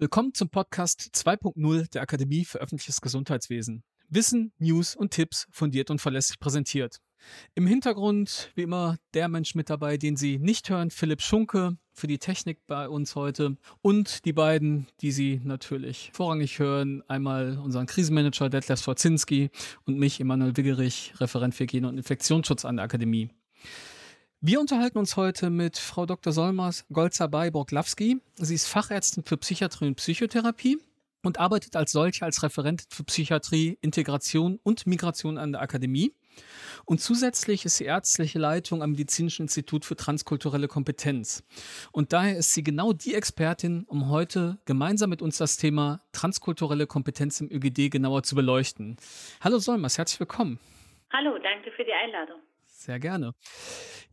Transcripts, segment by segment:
Willkommen zum Podcast 2.0 der Akademie für öffentliches Gesundheitswesen. Wissen, News und Tipps fundiert und verlässlich präsentiert. Im Hintergrund, wie immer, der Mensch mit dabei, den Sie nicht hören, Philipp Schunke für die Technik bei uns heute und die beiden, die Sie natürlich vorrangig hören, einmal unseren Krisenmanager Detlef Schwarzinski und mich, Emanuel Wiggerich, Referent für Hygiene und Infektionsschutz an der Akademie. Wir unterhalten uns heute mit Frau Dr. Solmers Golzer-Beiborg-Lawski. Sie ist Fachärztin für Psychiatrie und Psychotherapie und arbeitet als solche als Referentin für Psychiatrie, Integration und Migration an der Akademie. Und zusätzlich ist sie ärztliche Leitung am Medizinischen Institut für transkulturelle Kompetenz. Und daher ist sie genau die Expertin, um heute gemeinsam mit uns das Thema transkulturelle Kompetenz im ÖGD genauer zu beleuchten. Hallo Solmers, herzlich willkommen. Hallo, danke für die Einladung. Sehr gerne.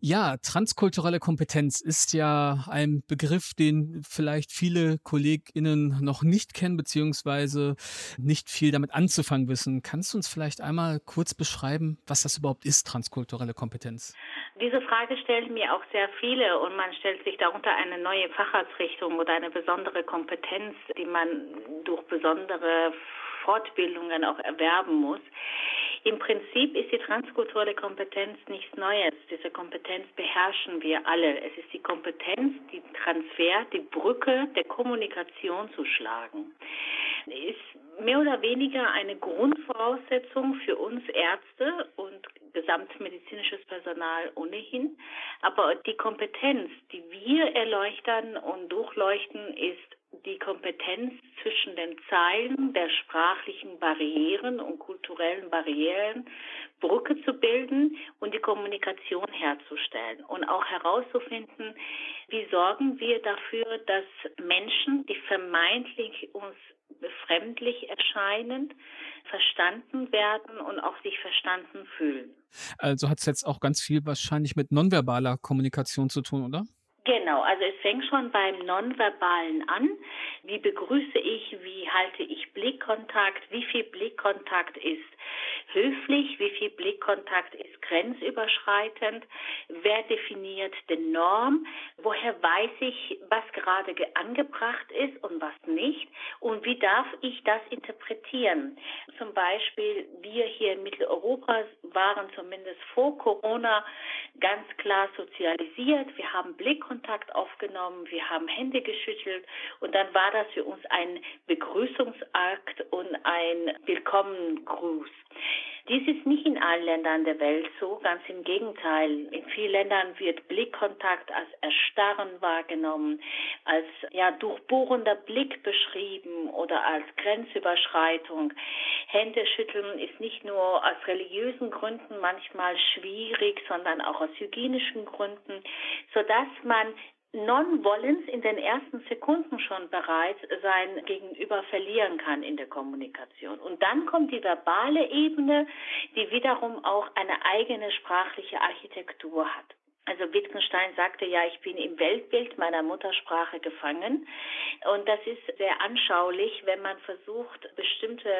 Ja, transkulturelle Kompetenz ist ja ein Begriff, den vielleicht viele KollegInnen noch nicht kennen, beziehungsweise nicht viel damit anzufangen wissen. Kannst du uns vielleicht einmal kurz beschreiben, was das überhaupt ist, transkulturelle Kompetenz? Diese Frage stellen mir auch sehr viele und man stellt sich darunter eine neue Facharztrichtung oder eine besondere Kompetenz, die man durch besondere Fortbildungen auch erwerben muss. Im Prinzip ist die transkulturelle Kompetenz nichts Neues. Diese Kompetenz beherrschen wir alle. Es ist die Kompetenz, die Transfer, die Brücke der Kommunikation zu schlagen. Ist mehr oder weniger eine Grundvoraussetzung für uns Ärzte und gesamtmedizinisches Personal ohnehin. Aber die Kompetenz, die wir erleuchten und durchleuchten, ist die Kompetenz zwischen den Zeilen der sprachlichen Barrieren und kulturellen Barrieren Brücke zu bilden und die Kommunikation herzustellen und auch herauszufinden, wie sorgen wir dafür, dass Menschen, die vermeintlich uns befremdlich erscheinen, verstanden werden und auch sich verstanden fühlen. Also hat es jetzt auch ganz viel wahrscheinlich mit nonverbaler Kommunikation zu tun, oder? Genau, also es fängt schon beim Nonverbalen an. Wie begrüße ich, wie halte ich Blickkontakt, wie viel Blickkontakt ist höflich, wie viel Blickkontakt ist grenzüberschreitend, wer definiert die Norm, woher weiß ich, was gerade angebracht ist und was nicht und wie darf ich das interpretieren. Zum Beispiel wir hier in Mitteleuropa waren zumindest vor Corona ganz klar sozialisiert. Wir haben Blickkontakt aufgenommen, wir haben Hände geschüttelt und dann war das für uns ein Begrüßungsakt und ein Willkommengruß. Dies ist nicht in allen Ländern der Welt so, ganz im Gegenteil. In vielen Ländern wird Blickkontakt als Erstarren wahrgenommen, als ja durchbohrender Blick beschrieben oder als Grenzüberschreitung. Händeschütteln ist nicht nur aus religiösen Gründen manchmal schwierig, sondern auch aus hygienischen Gründen, sodass man Non-Wollens in den ersten Sekunden schon bereits sein Gegenüber verlieren kann in der Kommunikation. Und dann kommt die verbale Ebene, die wiederum auch eine eigene sprachliche Architektur hat. Also Wittgenstein sagte ja, ich bin im Weltbild meiner Muttersprache gefangen. Und das ist sehr anschaulich, wenn man versucht, bestimmte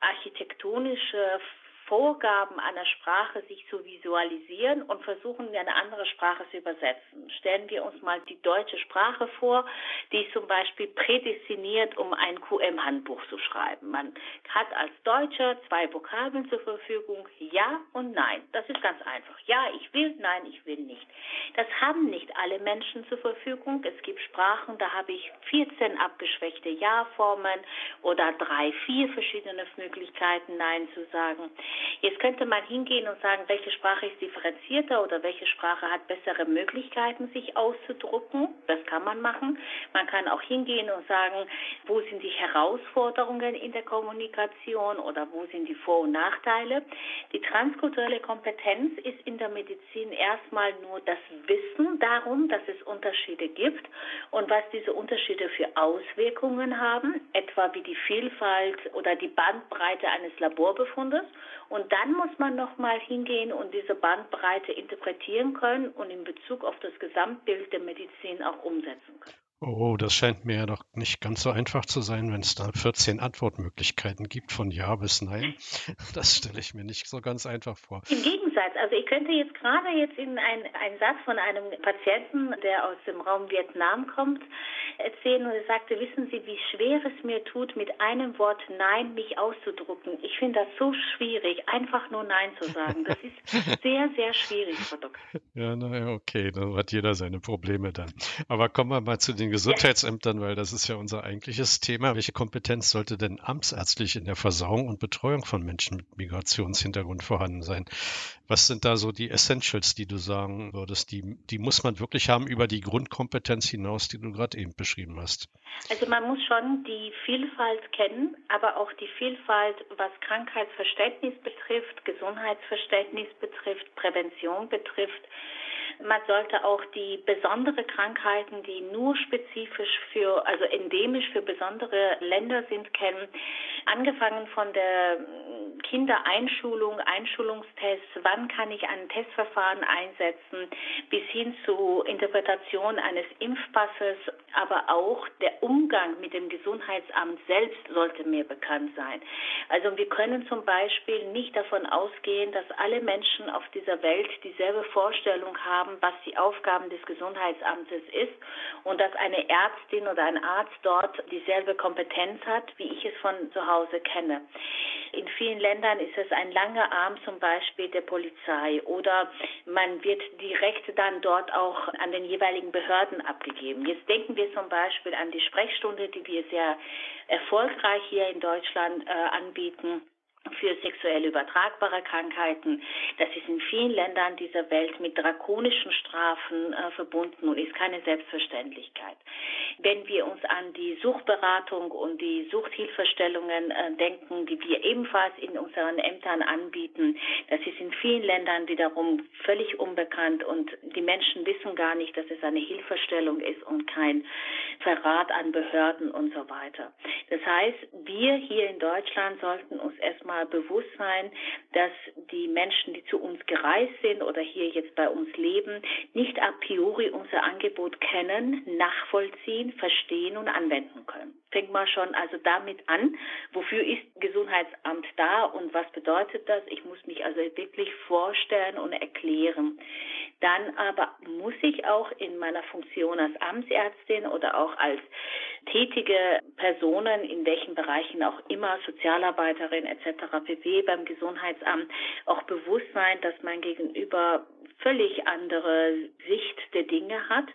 architektonische Vorgaben einer Sprache sich zu visualisieren und versuchen, eine andere Sprache zu übersetzen. Stellen wir uns mal die deutsche Sprache vor, die zum Beispiel prädestiniert, um ein QM-Handbuch zu schreiben. Man hat als Deutscher zwei Vokabeln zur Verfügung, Ja und Nein. Das ist ganz einfach. Ja, ich will, nein, ich will nicht. Das haben nicht alle Menschen zur Verfügung. Es gibt Sprachen, da habe ich 14 abgeschwächte Ja-Formen oder drei, vier verschiedene Möglichkeiten, Nein zu sagen. Jetzt könnte man hingehen und sagen, welche Sprache ist differenzierter oder welche Sprache hat bessere Möglichkeiten, sich auszudrucken. Das kann man machen. Man kann auch hingehen und sagen, wo sind die Herausforderungen in der Kommunikation oder wo sind die Vor- und Nachteile. Die transkulturelle Kompetenz ist in der Medizin erstmal nur das Wissen darum, dass es Unterschiede gibt und was diese Unterschiede für Auswirkungen haben, etwa wie die Vielfalt oder die Bandbreite eines Laborbefundes und dann muss man nochmal hingehen und diese Bandbreite interpretieren können und in Bezug auf das Gesamtbild der Medizin auch umsetzen können. Oh, das scheint mir ja doch nicht ganz so einfach zu sein, wenn es da 14 Antwortmöglichkeiten gibt, von Ja bis Nein. Das stelle ich mir nicht so ganz einfach vor. Im Gegensatz, also ich könnte jetzt gerade jetzt in einen Satz von einem Patienten, der aus dem Raum Vietnam kommt, erzählen und er sagte, wissen Sie, wie schwer es mir tut, mit einem Wort Nein mich auszudrucken. Ich finde das so schwierig, einfach nur Nein zu sagen. Das ist sehr, sehr schwierig, Frau Doktor. Ja, naja, okay, da hat jeder seine Probleme dann. Aber kommen wir mal zu den Gesundheitsämtern, weil das ist ja unser eigentliches Thema. Welche Kompetenz sollte denn amtsärztlich in der Versorgung und Betreuung von Menschen mit Migrationshintergrund vorhanden sein? Was sind da so die Essentials, die du sagen würdest? Die, die muss man wirklich haben über die Grundkompetenz hinaus, die du gerade eben beschrieben hast. Also man muss schon die Vielfalt kennen, aber auch die Vielfalt, was Krankheitsverständnis betrifft, Gesundheitsverständnis betrifft, Prävention betrifft. Man sollte auch die besondere Krankheiten, die nur spezifisch für, also endemisch für besondere Länder sind, kennen. Angefangen von der Kindereinschulung, Einschulungstests, wann kann ich ein Testverfahren einsetzen, bis hin zu Interpretation eines Impfpasses, aber auch der Umgang mit dem Gesundheitsamt selbst sollte mir bekannt sein. Also wir können zum Beispiel nicht davon ausgehen, dass alle Menschen auf dieser Welt dieselbe Vorstellung haben, was die Aufgaben des Gesundheitsamtes ist und dass eine Ärztin oder ein Arzt dort dieselbe Kompetenz hat, wie ich es von zu Hause kenne. In vielen Ländern ist es ein langer Arm zum Beispiel der Polizei oder man wird direkt dann dort auch an den jeweiligen Behörden abgegeben. Jetzt denken wir zum Beispiel an die Sprechstunde, die wir sehr erfolgreich hier in Deutschland äh, anbieten für sexuell übertragbare Krankheiten. Das ist in vielen Ländern dieser Welt mit drakonischen Strafen äh, verbunden und ist keine Selbstverständlichkeit. Wenn wir uns an die Suchtberatung und die Suchthilfestellungen äh, denken, die wir ebenfalls in unseren Ämtern anbieten, das ist in vielen Ländern wiederum völlig unbekannt und die Menschen wissen gar nicht, dass es eine Hilfestellung ist und kein Verrat an Behörden und so weiter. Das heißt, wir hier in Deutschland sollten uns erstmal mal bewusst sein, dass die Menschen, die zu uns gereist sind oder hier jetzt bei uns leben, nicht a priori unser Angebot kennen, nachvollziehen, verstehen und anwenden können. Fängt mal schon also damit an, wofür ist Gesundheitsamt da und was bedeutet das? Ich muss mich also wirklich vorstellen und erklären. Dann aber muss ich auch in meiner Funktion als Amtsärztin oder auch als tätige Personen in welchen Bereichen auch immer, Sozialarbeiterin etc. pp. beim Gesundheitsamt auch bewusst sein, dass mein Gegenüber völlig andere Sicht der Dinge hat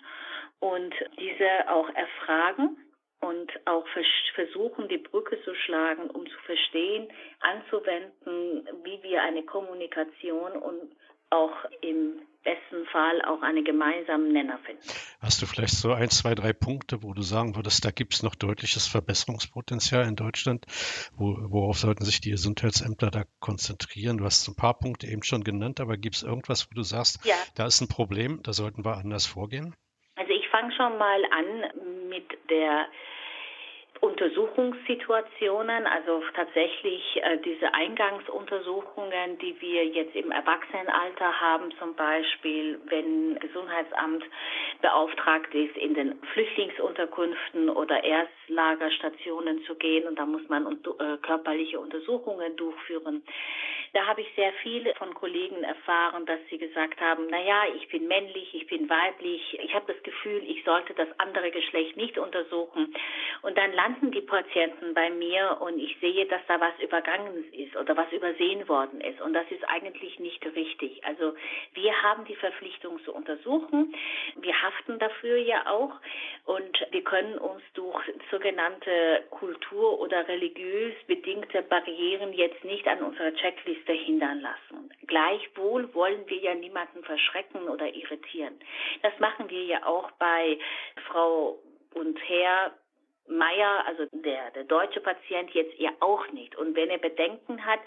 und diese auch erfragen und auch versuchen, die Brücke zu schlagen, um zu verstehen, anzuwenden, wie wir eine Kommunikation und auch im besten Fall auch einen gemeinsamen Nenner finden. Hast du vielleicht so ein, zwei, drei Punkte, wo du sagen würdest, da gibt es noch deutliches Verbesserungspotenzial in Deutschland? Wo, worauf sollten sich die Gesundheitsämter da konzentrieren? Du hast ein paar Punkte eben schon genannt, aber gibt es irgendwas, wo du sagst, ja. da ist ein Problem, da sollten wir anders vorgehen? Also ich fange schon mal an mit der Untersuchungssituationen, also tatsächlich äh, diese Eingangsuntersuchungen, die wir jetzt im Erwachsenenalter haben, zum Beispiel, wenn Gesundheitsamt beauftragt ist, in den Flüchtlingsunterkünften oder Erstlagerstationen zu gehen und da muss man äh, körperliche Untersuchungen durchführen. Da habe ich sehr viel von Kollegen erfahren, dass sie gesagt haben, na ja, ich bin männlich, ich bin weiblich, ich habe das Gefühl, ich sollte das andere Geschlecht nicht untersuchen. Und dann landen die Patienten bei mir und ich sehe, dass da was übergangen ist oder was übersehen worden ist. Und das ist eigentlich nicht richtig. Also wir haben die Verpflichtung zu untersuchen. Wir haften dafür ja auch und wir können uns durch sogenannte Kultur- oder religiös bedingte Barrieren jetzt nicht an unserer Checkliste hindern lassen. Gleichwohl wollen wir ja niemanden verschrecken oder irritieren. Das machen wir ja auch bei Frau und Herr Meier, also der, der deutsche Patient jetzt ja auch nicht. Und wenn er Bedenken hat,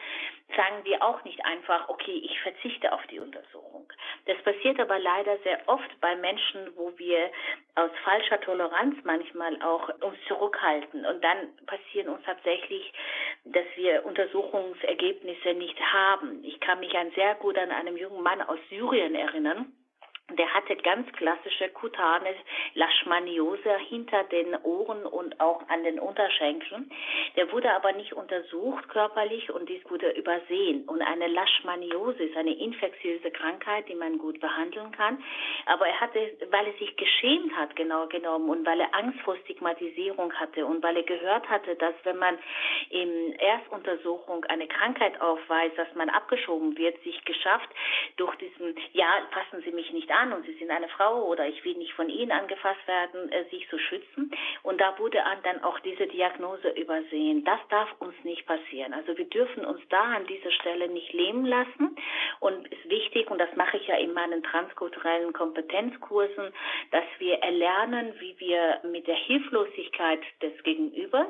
sagen wir auch nicht einfach, okay, ich verzichte auf die Untersuchung. Das passiert aber leider sehr oft bei Menschen, wo wir aus falscher Toleranz manchmal auch uns zurückhalten. Und dann passieren uns tatsächlich, dass wir Untersuchungsergebnisse nicht haben. Ich kann mich an sehr gut an einen jungen Mann aus Syrien erinnern, der hatte ganz klassische kutane Leishmaniose hinter den Ohren und auch an den Unterschenkeln. Der wurde aber nicht untersucht körperlich und dies wurde übersehen. Und eine Leishmaniose ist eine infektiöse Krankheit, die man gut behandeln kann. Aber er hatte, weil er sich geschämt hat, genau genommen, und weil er Angst vor Stigmatisierung hatte und weil er gehört hatte, dass wenn man in Erstuntersuchung eine Krankheit aufweist, dass man abgeschoben wird, sich geschafft, durch diesen, ja, fassen Sie mich nicht an und Sie sind eine Frau oder ich will nicht von Ihnen angefasst werden, äh, sich zu schützen. Und da wurde dann auch diese Diagnose übersehen. Das darf uns nicht passieren. Also wir dürfen uns da an dieser Stelle nicht lähmen lassen. Und ist wichtig, und das mache ich ja in meinen transkulturellen Kompetenzkursen, dass wir erlernen, wie wir mit der Hilflosigkeit des Gegenübers,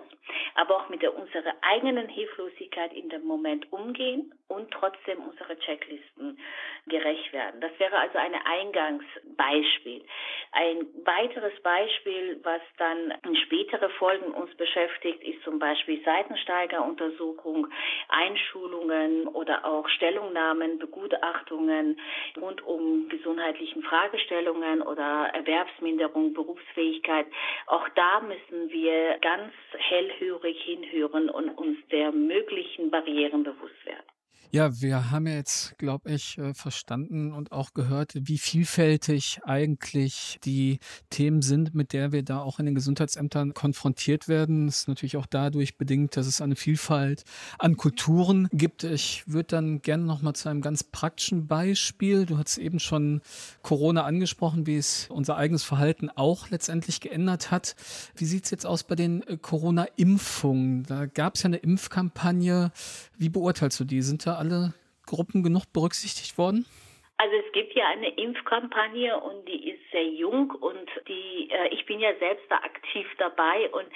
aber auch mit der unserer eigenen Hilflosigkeit in dem Moment umgehen und trotzdem unsere Checklisten gerecht werden. Das wäre also ein Eingangsbeispiel. Ein weiteres Beispiel, was dann in spätere Folgen uns beschäftigt, ist zum Beispiel Seitensteigeruntersuchung, Einschulungen oder auch Stellungnahmen, Begutachtungen rund um gesundheitlichen Fragestellungen oder Erwerbsminderung, Berufsfähigkeit. Auch da müssen wir ganz hellhörig hinhören und uns der möglichen Barrieren bewusst werden. Ja, wir haben jetzt, glaube ich, äh, verstanden und auch gehört, wie vielfältig eigentlich die Themen sind, mit der wir da auch in den Gesundheitsämtern konfrontiert werden. Es ist natürlich auch dadurch bedingt, dass es eine Vielfalt an Kulturen gibt. Ich würde dann gerne noch mal zu einem ganz praktischen Beispiel. Du hast eben schon Corona angesprochen, wie es unser eigenes Verhalten auch letztendlich geändert hat. Wie sieht es jetzt aus bei den äh, Corona-Impfungen? Da gab es ja eine Impfkampagne. Wie beurteilst du die? Sind da alle Gruppen genug berücksichtigt worden? Also es gibt ja eine Impfkampagne und die ist sehr jung und die äh, ich bin ja selbst da aktiv dabei und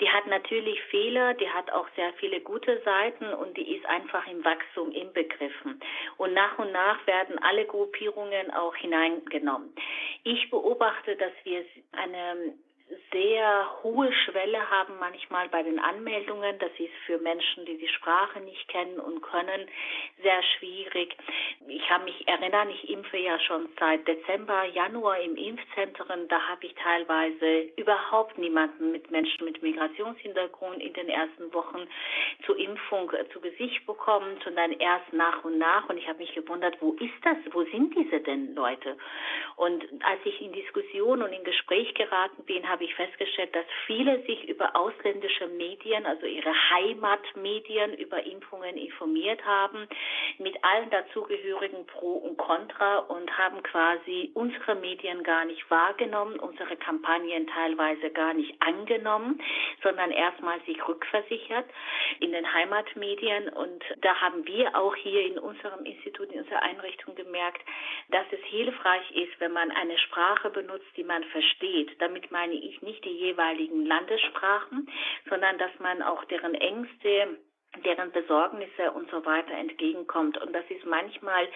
die hat natürlich Fehler, die hat auch sehr viele gute Seiten und die ist einfach im Wachstum inbegriffen. Und nach und nach werden alle Gruppierungen auch hineingenommen. Ich beobachte, dass wir eine sehr hohe Schwelle haben manchmal bei den Anmeldungen. Das ist für Menschen, die die Sprache nicht kennen und können, sehr schwierig. Ich habe mich erinnern, ich impfe ja schon seit Dezember, Januar im Impfzentren. Da habe ich teilweise überhaupt niemanden mit Menschen mit Migrationshintergrund in den ersten Wochen zur Impfung äh, zu Gesicht bekommen, sondern erst nach und nach. Und ich habe mich gewundert, wo ist das? Wo sind diese denn Leute? Und als ich in Diskussion und in Gespräch geraten bin, habe ich festgestellt, dass viele sich über ausländische Medien, also ihre Heimatmedien, über Impfungen informiert haben, mit allen dazugehörigen Pro und Contra und haben quasi unsere Medien gar nicht wahrgenommen, unsere Kampagnen teilweise gar nicht angenommen, sondern erstmal sich rückversichert in den Heimatmedien. Und da haben wir auch hier in unserem Institut, in unserer Einrichtung gemerkt, dass es hilfreich ist, wenn man eine Sprache benutzt, die man versteht. Damit meine ich nicht die jeweiligen Landessprachen, sondern dass man auch deren Ängste deren Besorgnisse und so weiter entgegenkommt. Und das ist manchmal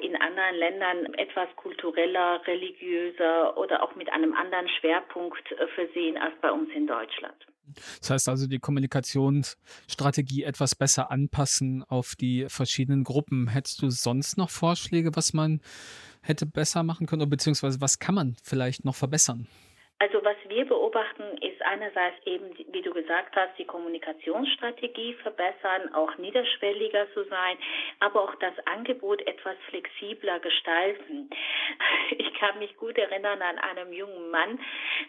in anderen Ländern etwas kultureller, religiöser oder auch mit einem anderen Schwerpunkt äh, versehen als bei uns in Deutschland. Das heißt also, die Kommunikationsstrategie etwas besser anpassen auf die verschiedenen Gruppen. Hättest du sonst noch Vorschläge, was man hätte besser machen können, beziehungsweise was kann man vielleicht noch verbessern? Also was wir beobachten, ist einerseits eben, wie du gesagt hast, die Kommunikationsstrategie verbessern, auch niederschwelliger zu sein, aber auch das Angebot etwas flexibler gestalten. Ich kann mich gut erinnern an einen jungen Mann,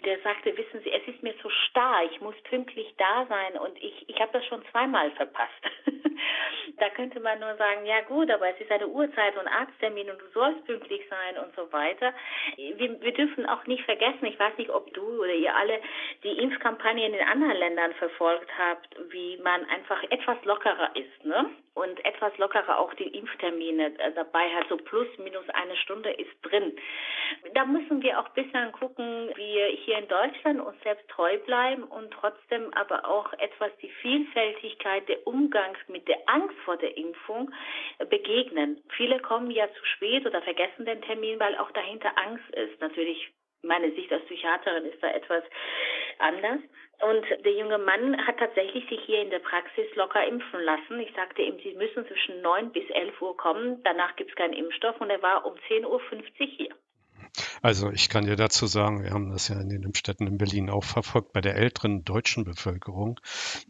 der sagte, wissen Sie, es ist mir zu starr, ich muss pünktlich da sein und ich, ich habe das schon zweimal verpasst. Da könnte man nur sagen, ja gut, aber es ist eine Uhrzeit und Arzttermin und du sollst pünktlich sein und so weiter. Wir, wir dürfen auch nicht vergessen, ich weiß nicht, ob du oder ihr alle die Impfkampagnen in anderen Ländern verfolgt habt, wie man einfach etwas lockerer ist, ne? Und etwas lockerer auch die Impftermine äh, dabei hat, so plus minus eine Stunde ist drin. Da müssen wir auch ein bisschen gucken, wie wir hier in Deutschland uns selbst treu bleiben und trotzdem aber auch etwas die Vielfältigkeit der Umgangs mit der Angst vor der Impfung äh, begegnen. Viele kommen ja zu spät oder vergessen den Termin, weil auch dahinter Angst ist. Natürlich meine Sicht als Psychiaterin ist da etwas anders. Und der junge Mann hat tatsächlich sich hier in der Praxis locker impfen lassen. Ich sagte ihm, Sie müssen zwischen 9 bis 11 Uhr kommen, danach gibt es keinen Impfstoff und er war um 10.50 Uhr hier. Also ich kann dir dazu sagen, wir haben das ja in den Städten in Berlin auch verfolgt bei der älteren deutschen Bevölkerung.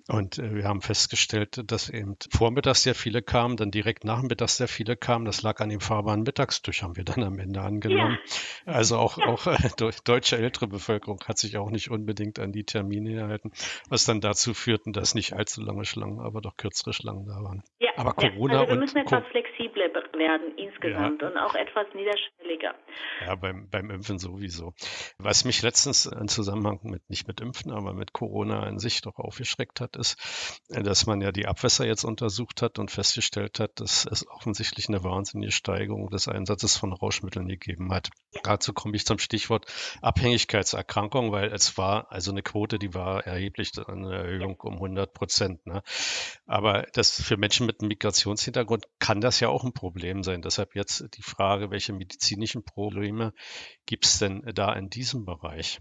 Und äh, wir haben festgestellt, dass eben vormittags sehr viele kamen, dann direkt nachmittags sehr viele kamen. Das lag an dem fahrbaren Mittagstisch, haben wir dann am Ende angenommen. Ja. Also auch, auch äh, deutsche ältere Bevölkerung hat sich auch nicht unbedingt an die Termine gehalten, was dann dazu führten, dass nicht allzu lange Schlangen, aber doch kürzere Schlangen da waren. Ja, aber Corona ja. also wir müssen etwas flexibler werden insgesamt ja. und auch etwas niederschwelliger. Ja, beim, beim Impfen sowieso. Was mich letztens im Zusammenhang mit, nicht mit Impfen, aber mit Corona an sich doch aufgeschreckt hat, ist, dass man ja die Abwässer jetzt untersucht hat und festgestellt hat, dass es offensichtlich eine wahnsinnige Steigerung des Einsatzes von Rauschmitteln gegeben hat. Ja. Dazu komme ich zum Stichwort Abhängigkeitserkrankung, weil es war also eine Quote, die war erheblich, eine Erhöhung um 100 Prozent. Ne? Aber das für Menschen mit einem Migrationshintergrund kann das ja auch ein Problem sein. Deshalb jetzt die Frage, welche medizinischen Probleme gibt es denn da in diesem Bereich?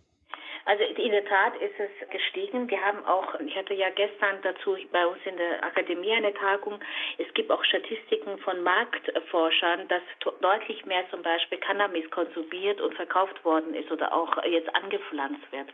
Also in der Tat ist es gestiegen. Wir haben auch, ich hatte ja gestern dazu bei uns in der Akademie eine Tagung, es gibt auch Statistiken von Marktforschern, dass deutlich mehr zum Beispiel Cannabis konsumiert und verkauft worden ist oder auch jetzt angepflanzt wird.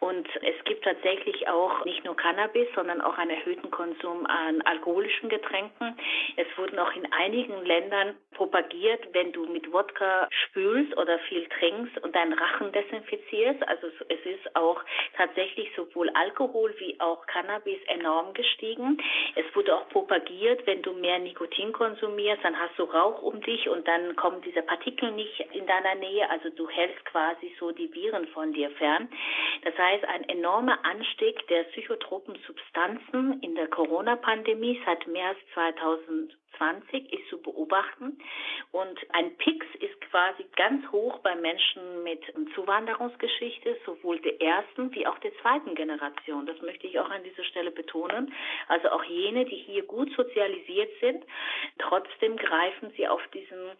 Und es gibt tatsächlich auch nicht nur Cannabis, sondern auch einen erhöhten Konsum an alkoholischen Getränken. Es wurden auch in einigen Ländern propagiert, wenn du mit Wodka spülst oder viel trinkst und deinen Rachen desinfizierst. Also es ist auch tatsächlich sowohl Alkohol wie auch Cannabis enorm gestiegen. Es wurde auch propagiert, wenn du mehr Nikotin konsumierst, dann hast du Rauch um dich und dann kommen diese Partikel nicht in deiner Nähe. Also du hältst quasi so die Viren von dir fern. Das heißt, ein enormer Anstieg der psychotropen Substanzen in der Corona-Pandemie seit mehr als 2020 ist zu beobachten. Und ein Pix ist quasi ganz hoch bei Menschen mit Zuwanderungsgeschichte, sowohl der ersten wie auch der zweiten Generation. Das möchte ich auch an dieser Stelle betonen. Also auch jene, die hier gut sozialisiert sind, trotzdem greifen sie auf diesen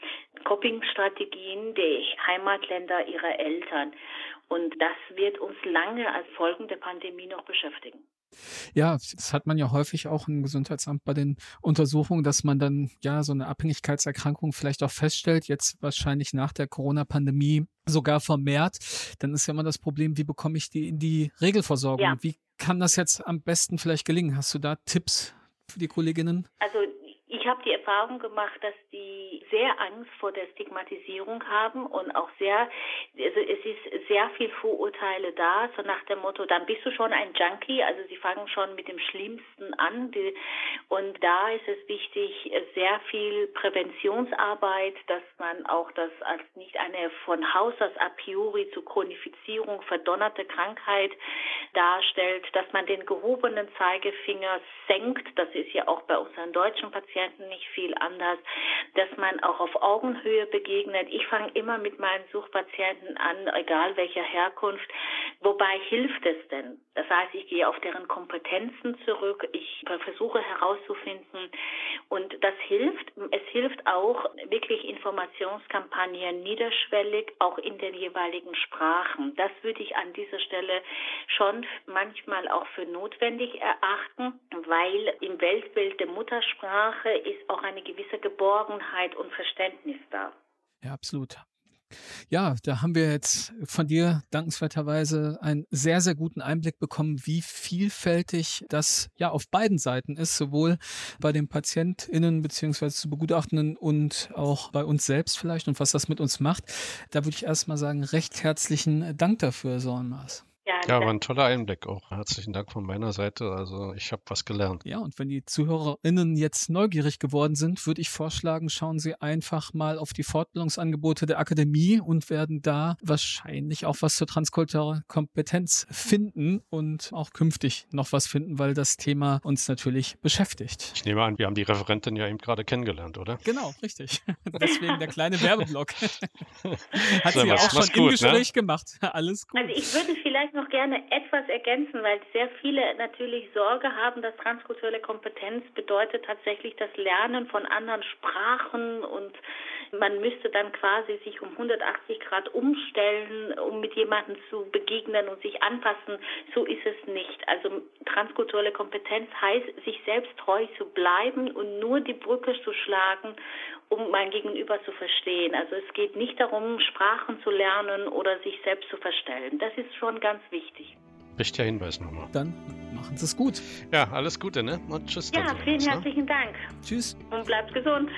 Coping-Strategien der Heimatländer ihrer Eltern. Und das wird uns lange als Folgen der Pandemie noch beschäftigen. Ja, das hat man ja häufig auch im Gesundheitsamt bei den Untersuchungen, dass man dann ja so eine Abhängigkeitserkrankung vielleicht auch feststellt, jetzt wahrscheinlich nach der Corona-Pandemie sogar vermehrt. Dann ist ja immer das Problem, wie bekomme ich die in die Regelversorgung? Ja. Wie kann das jetzt am besten vielleicht gelingen? Hast du da Tipps für die Kolleginnen? Also ich habe die Erfahrung gemacht, dass die sehr Angst vor der Stigmatisierung haben und auch sehr, also es ist sehr viel Vorurteile da, so nach dem Motto, dann bist du schon ein Junkie, also sie fangen schon mit dem Schlimmsten an. Und da ist es wichtig, sehr viel Präventionsarbeit, dass man auch das als nicht eine von Haus aus a priori zur Chronifizierung verdonnerte Krankheit darstellt, dass man den gehobenen Zeigefinger senkt, das ist ja auch bei unseren deutschen Patienten nicht viel anders, dass man auch auf Augenhöhe begegnet. Ich fange immer mit meinen Suchpatienten an, egal welcher Herkunft. Wobei hilft es denn? Das heißt, ich gehe auf deren Kompetenzen zurück. Ich versuche herauszufinden und das hilft. Es hilft auch wirklich Informationskampagnen niederschwellig, auch in den jeweiligen Sprachen. Das würde ich an dieser Stelle schon manchmal auch für notwendig erachten, weil im Weltbild der Muttersprache ist auch eine gewisse Geborgenheit und Verständnis da. Ja, absolut. Ja, da haben wir jetzt von dir dankenswerterweise einen sehr, sehr guten Einblick bekommen, wie vielfältig das ja auf beiden Seiten ist, sowohl bei den PatientInnen beziehungsweise zu Begutachtenden und auch bei uns selbst vielleicht und was das mit uns macht. Da würde ich erstmal sagen, recht herzlichen Dank dafür, Sornmaß. Ja, war ein toller Einblick auch. Herzlichen Dank von meiner Seite. Also ich habe was gelernt. Ja, und wenn die ZuhörerInnen jetzt neugierig geworden sind, würde ich vorschlagen, schauen Sie einfach mal auf die Fortbildungsangebote der Akademie und werden da wahrscheinlich auch was zur transkulturellen Kompetenz finden und auch künftig noch was finden, weil das Thema uns natürlich beschäftigt. Ich nehme an, wir haben die Referentin ja eben gerade kennengelernt, oder? Genau, richtig. Deswegen der kleine Werbeblock. Hat sie ja auch schon gut, im ne? Gespräch ne? gemacht. Alles gut. Also ich würde vielleicht noch gerne etwas ergänzen, weil sehr viele natürlich Sorge haben, dass transkulturelle Kompetenz bedeutet tatsächlich das Lernen von anderen Sprachen und man müsste dann quasi sich um 180 Grad umstellen, um mit jemandem zu begegnen und sich anpassen. So ist es nicht. Also transkulturelle Kompetenz heißt, sich selbst treu zu bleiben und nur die Brücke zu schlagen, um mein Gegenüber zu verstehen. Also es geht nicht darum, Sprachen zu lernen oder sich selbst zu verstellen. Das ist schon ganz wichtig. Richtiger Hinweis nochmal. Dann machen Sie es gut. Ja, alles Gute, ne? Und tschüss. Ja, vielen herzlichen Dank. Tschüss. Und bleibt gesund.